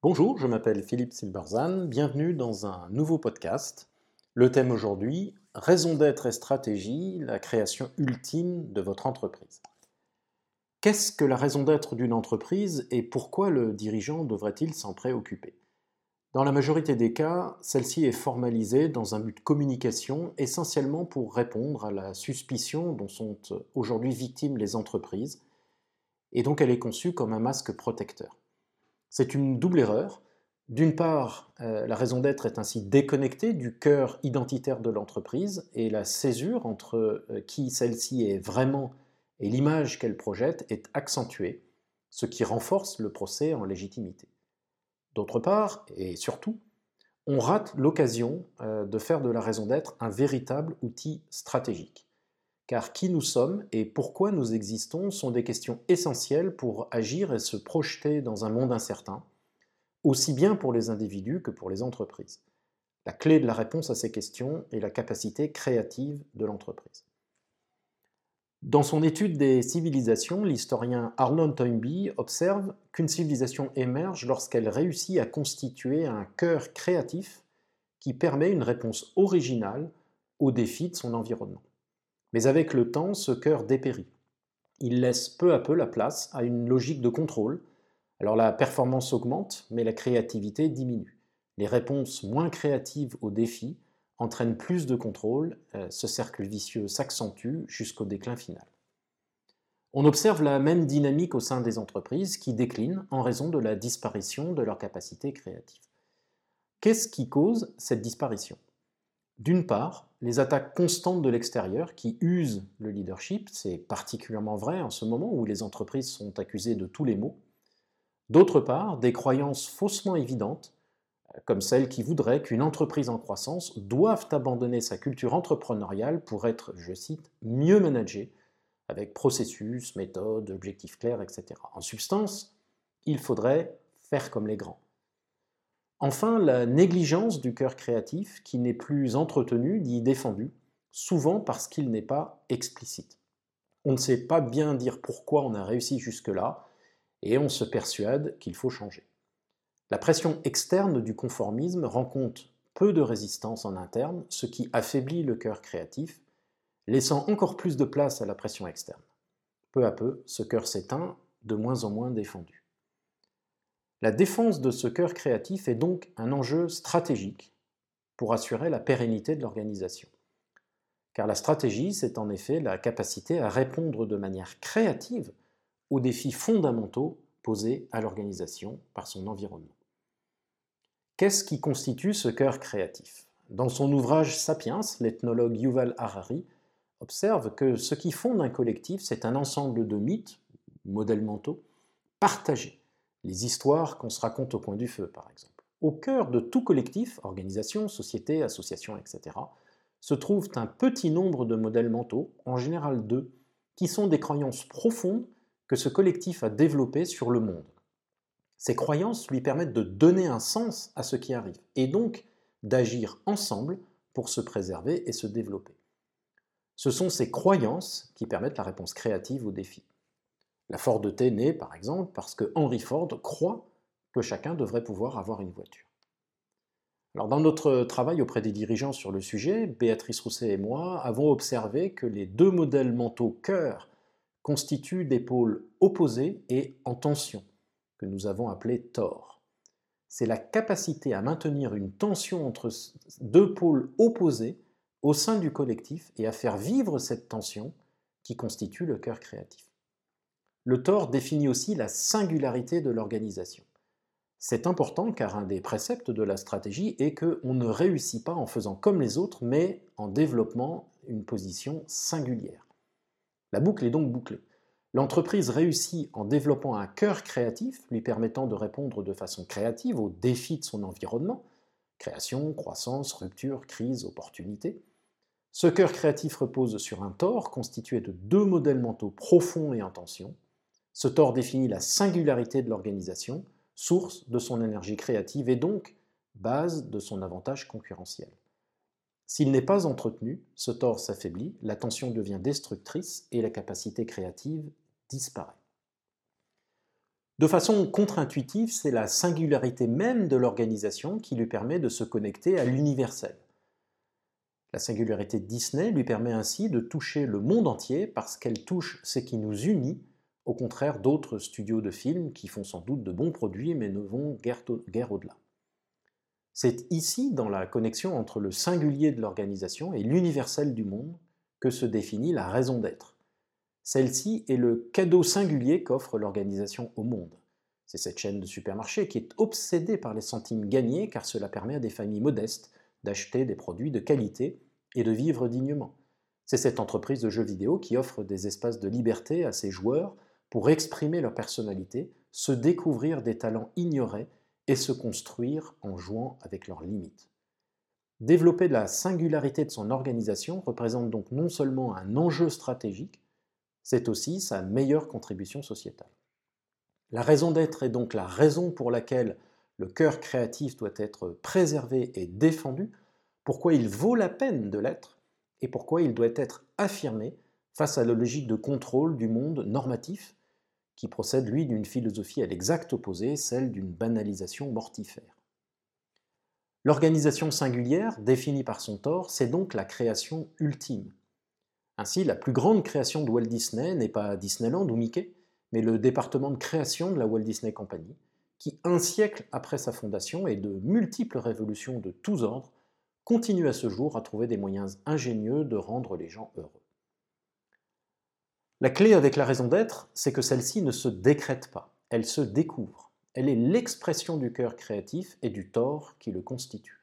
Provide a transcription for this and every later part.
Bonjour, je m'appelle Philippe Silberzan, bienvenue dans un nouveau podcast. Le thème aujourd'hui, raison d'être et stratégie, la création ultime de votre entreprise. Qu'est-ce que la raison d'être d'une entreprise et pourquoi le dirigeant devrait-il s'en préoccuper? Dans la majorité des cas, celle-ci est formalisée dans un but de communication essentiellement pour répondre à la suspicion dont sont aujourd'hui victimes les entreprises et donc elle est conçue comme un masque protecteur. C'est une double erreur. D'une part, euh, la raison d'être est ainsi déconnectée du cœur identitaire de l'entreprise et la césure entre euh, qui celle-ci est vraiment et l'image qu'elle projette est accentuée, ce qui renforce le procès en légitimité. D'autre part, et surtout, on rate l'occasion euh, de faire de la raison d'être un véritable outil stratégique. Car qui nous sommes et pourquoi nous existons sont des questions essentielles pour agir et se projeter dans un monde incertain, aussi bien pour les individus que pour les entreprises. La clé de la réponse à ces questions est la capacité créative de l'entreprise. Dans son étude des civilisations, l'historien Arnold Toynbee observe qu'une civilisation émerge lorsqu'elle réussit à constituer un cœur créatif qui permet une réponse originale aux défis de son environnement. Mais avec le temps, ce cœur dépérit. Il laisse peu à peu la place à une logique de contrôle. Alors la performance augmente, mais la créativité diminue. Les réponses moins créatives aux défis entraînent plus de contrôle, euh, ce cercle vicieux s'accentue jusqu'au déclin final. On observe la même dynamique au sein des entreprises qui déclinent en raison de la disparition de leur capacité créative. Qu'est-ce qui cause cette disparition? D'une part, les attaques constantes de l'extérieur qui usent le leadership, c'est particulièrement vrai en ce moment où les entreprises sont accusées de tous les maux. D'autre part, des croyances faussement évidentes, comme celles qui voudraient qu'une entreprise en croissance doive abandonner sa culture entrepreneuriale pour être, je cite, mieux managée, avec processus, méthodes, objectifs clairs, etc. En substance, il faudrait faire comme les grands. Enfin, la négligence du cœur créatif qui n'est plus entretenu ni défendu, souvent parce qu'il n'est pas explicite. On ne sait pas bien dire pourquoi on a réussi jusque-là, et on se persuade qu'il faut changer. La pression externe du conformisme rencontre peu de résistance en interne, ce qui affaiblit le cœur créatif, laissant encore plus de place à la pression externe. Peu à peu, ce cœur s'éteint, de moins en moins défendu. La défense de ce cœur créatif est donc un enjeu stratégique pour assurer la pérennité de l'organisation. Car la stratégie, c'est en effet la capacité à répondre de manière créative aux défis fondamentaux posés à l'organisation par son environnement. Qu'est-ce qui constitue ce cœur créatif? Dans son ouvrage Sapiens, l'ethnologue Yuval Harari observe que ce qui fonde un collectif, c'est un ensemble de mythes, modèles mentaux, partagés, les histoires qu'on se raconte au coin du feu, par exemple. Au cœur de tout collectif, organisation, société, association, etc., se trouvent un petit nombre de modèles mentaux, en général deux, qui sont des croyances profondes que ce collectif a développées sur le monde. Ces croyances lui permettent de donner un sens à ce qui arrive, et donc d'agir ensemble pour se préserver et se développer. Ce sont ces croyances qui permettent la réponse créative aux défis. La Ford T naît, par exemple, parce que Henry Ford croit que chacun devrait pouvoir avoir une voiture. Alors, dans notre travail auprès des dirigeants sur le sujet, Béatrice Rousset et moi avons observé que les deux modèles mentaux cœur constituent des pôles opposés et en tension, que nous avons appelés tort. C'est la capacité à maintenir une tension entre deux pôles opposés au sein du collectif et à faire vivre cette tension qui constitue le cœur créatif. Le tort définit aussi la singularité de l'organisation. C'est important car un des préceptes de la stratégie est qu'on ne réussit pas en faisant comme les autres, mais en développant une position singulière. La boucle est donc bouclée. L'entreprise réussit en développant un cœur créatif lui permettant de répondre de façon créative aux défis de son environnement, création, croissance, rupture, crise, opportunité. Ce cœur créatif repose sur un tort constitué de deux modèles mentaux profonds et en ce tort définit la singularité de l'organisation, source de son énergie créative et donc base de son avantage concurrentiel. S'il n'est pas entretenu, ce tort s'affaiblit, la tension devient destructrice et la capacité créative disparaît. De façon contre-intuitive, c'est la singularité même de l'organisation qui lui permet de se connecter à l'universel. La singularité de Disney lui permet ainsi de toucher le monde entier parce qu'elle touche ce qui nous unit, au contraire d'autres studios de films qui font sans doute de bons produits mais ne vont guère, au-delà. C'est ici, dans la connexion entre le singulier de l'organisation et l'universel du monde, que se définit la raison d'être. Celle-ci est le cadeau singulier qu'offre l'organisation au monde. C'est cette chaîne de supermarchés qui est obsédée par les centimes gagnés car cela permet à des familles modestes d'acheter des produits de qualité et de vivre dignement. C'est cette entreprise de jeux vidéo qui offre des espaces de liberté à ses joueurs pour exprimer leur personnalité, se découvrir des talents ignorés et se construire en jouant avec leurs limites. Développer la singularité de son organisation représente donc non seulement un enjeu stratégique, c'est aussi sa meilleure contribution sociétale. La raison d'être est donc la raison pour laquelle le cœur créatif doit être préservé et défendu, pourquoi il vaut la peine de l'être et pourquoi il doit être affirmé face à la logique de contrôle du monde normatif qui procède, lui, d'une philosophie à l'exact opposé, celle d'une banalisation mortifère. L'organisation singulière, définie par son tort, c'est donc la création ultime, ainsi, la plus grande création de Walt Disney n'est pas Disneyland ou Mickey, mais le département de création de la Walt Disney Company, qui, un siècle après sa fondation et de multiples révolutions de tous ordres, continue à ce jour à trouver des moyens ingénieux de rendre les gens heureux. La clé avec la raison d'être, c'est que celle-ci ne se décrète pas, elle se découvre. Elle est l'expression du cœur créatif et du tort qui le constitue.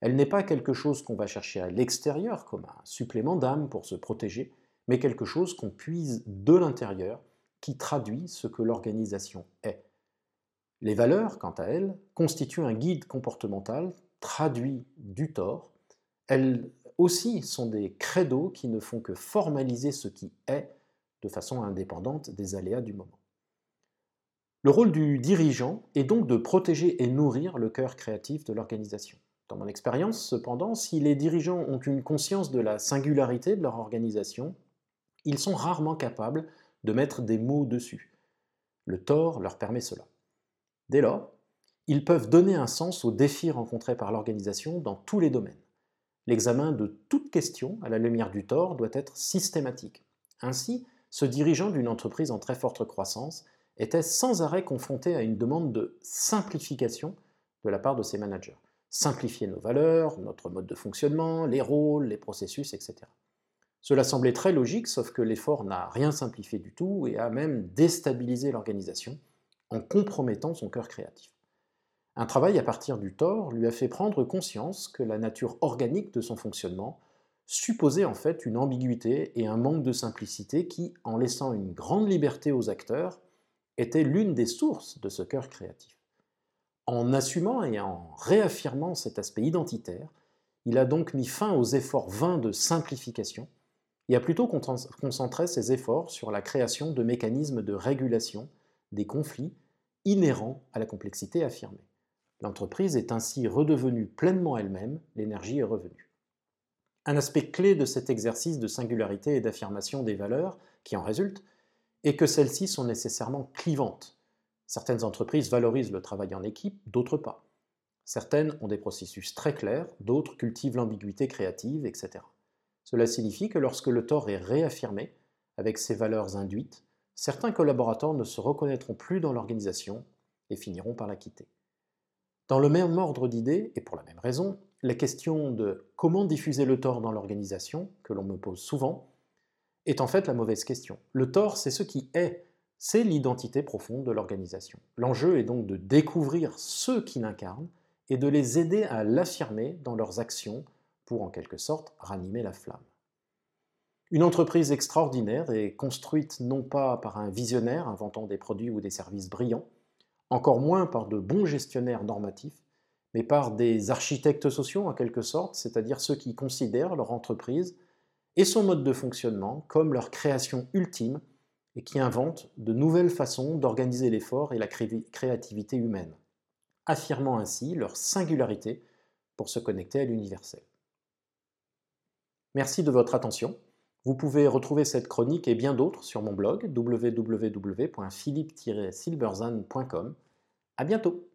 Elle n'est pas quelque chose qu'on va chercher à l'extérieur comme un supplément d'âme pour se protéger, mais quelque chose qu'on puise de l'intérieur qui traduit ce que l'organisation est. Les valeurs, quant à elles, constituent un guide comportemental traduit du tort. Elles aussi sont des credos qui ne font que formaliser ce qui est de façon indépendante des aléas du moment. Le rôle du dirigeant est donc de protéger et nourrir le cœur créatif de l'organisation. Dans mon expérience, cependant, si les dirigeants ont une conscience de la singularité de leur organisation, ils sont rarement capables de mettre des mots dessus. Le tort leur permet cela. Dès lors, ils peuvent donner un sens aux défis rencontrés par l'organisation dans tous les domaines. L'examen de toute question à la lumière du tort doit être systématique. Ainsi, ce dirigeant d'une entreprise en très forte croissance était sans arrêt confronté à une demande de simplification de la part de ses managers simplifier nos valeurs, notre mode de fonctionnement, les rôles, les processus, etc. Cela semblait très logique, sauf que l'effort n'a rien simplifié du tout et a même déstabilisé l'organisation en compromettant son cœur créatif. Un travail à partir du tort lui a fait prendre conscience que la nature organique de son fonctionnement supposait en fait une ambiguïté et un manque de simplicité qui, en laissant une grande liberté aux acteurs, était l'une des sources de ce cœur créatif. En assumant et en réaffirmant cet aspect identitaire, il a donc mis fin aux efforts vains de simplification et a plutôt concentré ses efforts sur la création de mécanismes de régulation des conflits inhérents à la complexité affirmée. L'entreprise est ainsi redevenue pleinement elle-même, l'énergie est revenue. Un aspect clé de cet exercice de singularité et d'affirmation des valeurs qui en résulte est que celles-ci sont nécessairement clivantes, Certaines entreprises valorisent le travail en équipe, d'autres pas. Certaines ont des processus très clairs, d'autres cultivent l'ambiguïté créative, etc. Cela signifie que lorsque le tort est réaffirmé, avec ses valeurs induites, certains collaborateurs ne se reconnaîtront plus dans l'organisation et finiront par la quitter. Dans le même ordre d'idées, et pour la même raison, la question de comment diffuser le tort dans l'organisation, que l'on me pose souvent, est en fait la mauvaise question. Le tort, c'est ce qui est, c'est l'identité profonde de l'organisation. L'enjeu est donc de découvrir ceux qui l'incarnent et de les aider à l'affirmer dans leurs actions pour en quelque sorte ranimer la flamme. Une entreprise extraordinaire est construite non pas par un visionnaire inventant des produits ou des services brillants, encore moins par de bons gestionnaires normatifs, mais par des architectes sociaux en quelque sorte, c'est-à-dire ceux qui considèrent leur entreprise et son mode de fonctionnement comme leur création ultime et qui inventent de nouvelles façons d'organiser l'effort et la créativité humaine, affirmant ainsi leur singularité pour se connecter à l'universel. Merci de votre attention. Vous pouvez retrouver cette chronique et bien d'autres sur mon blog www.philippe-silberzan.com. À bientôt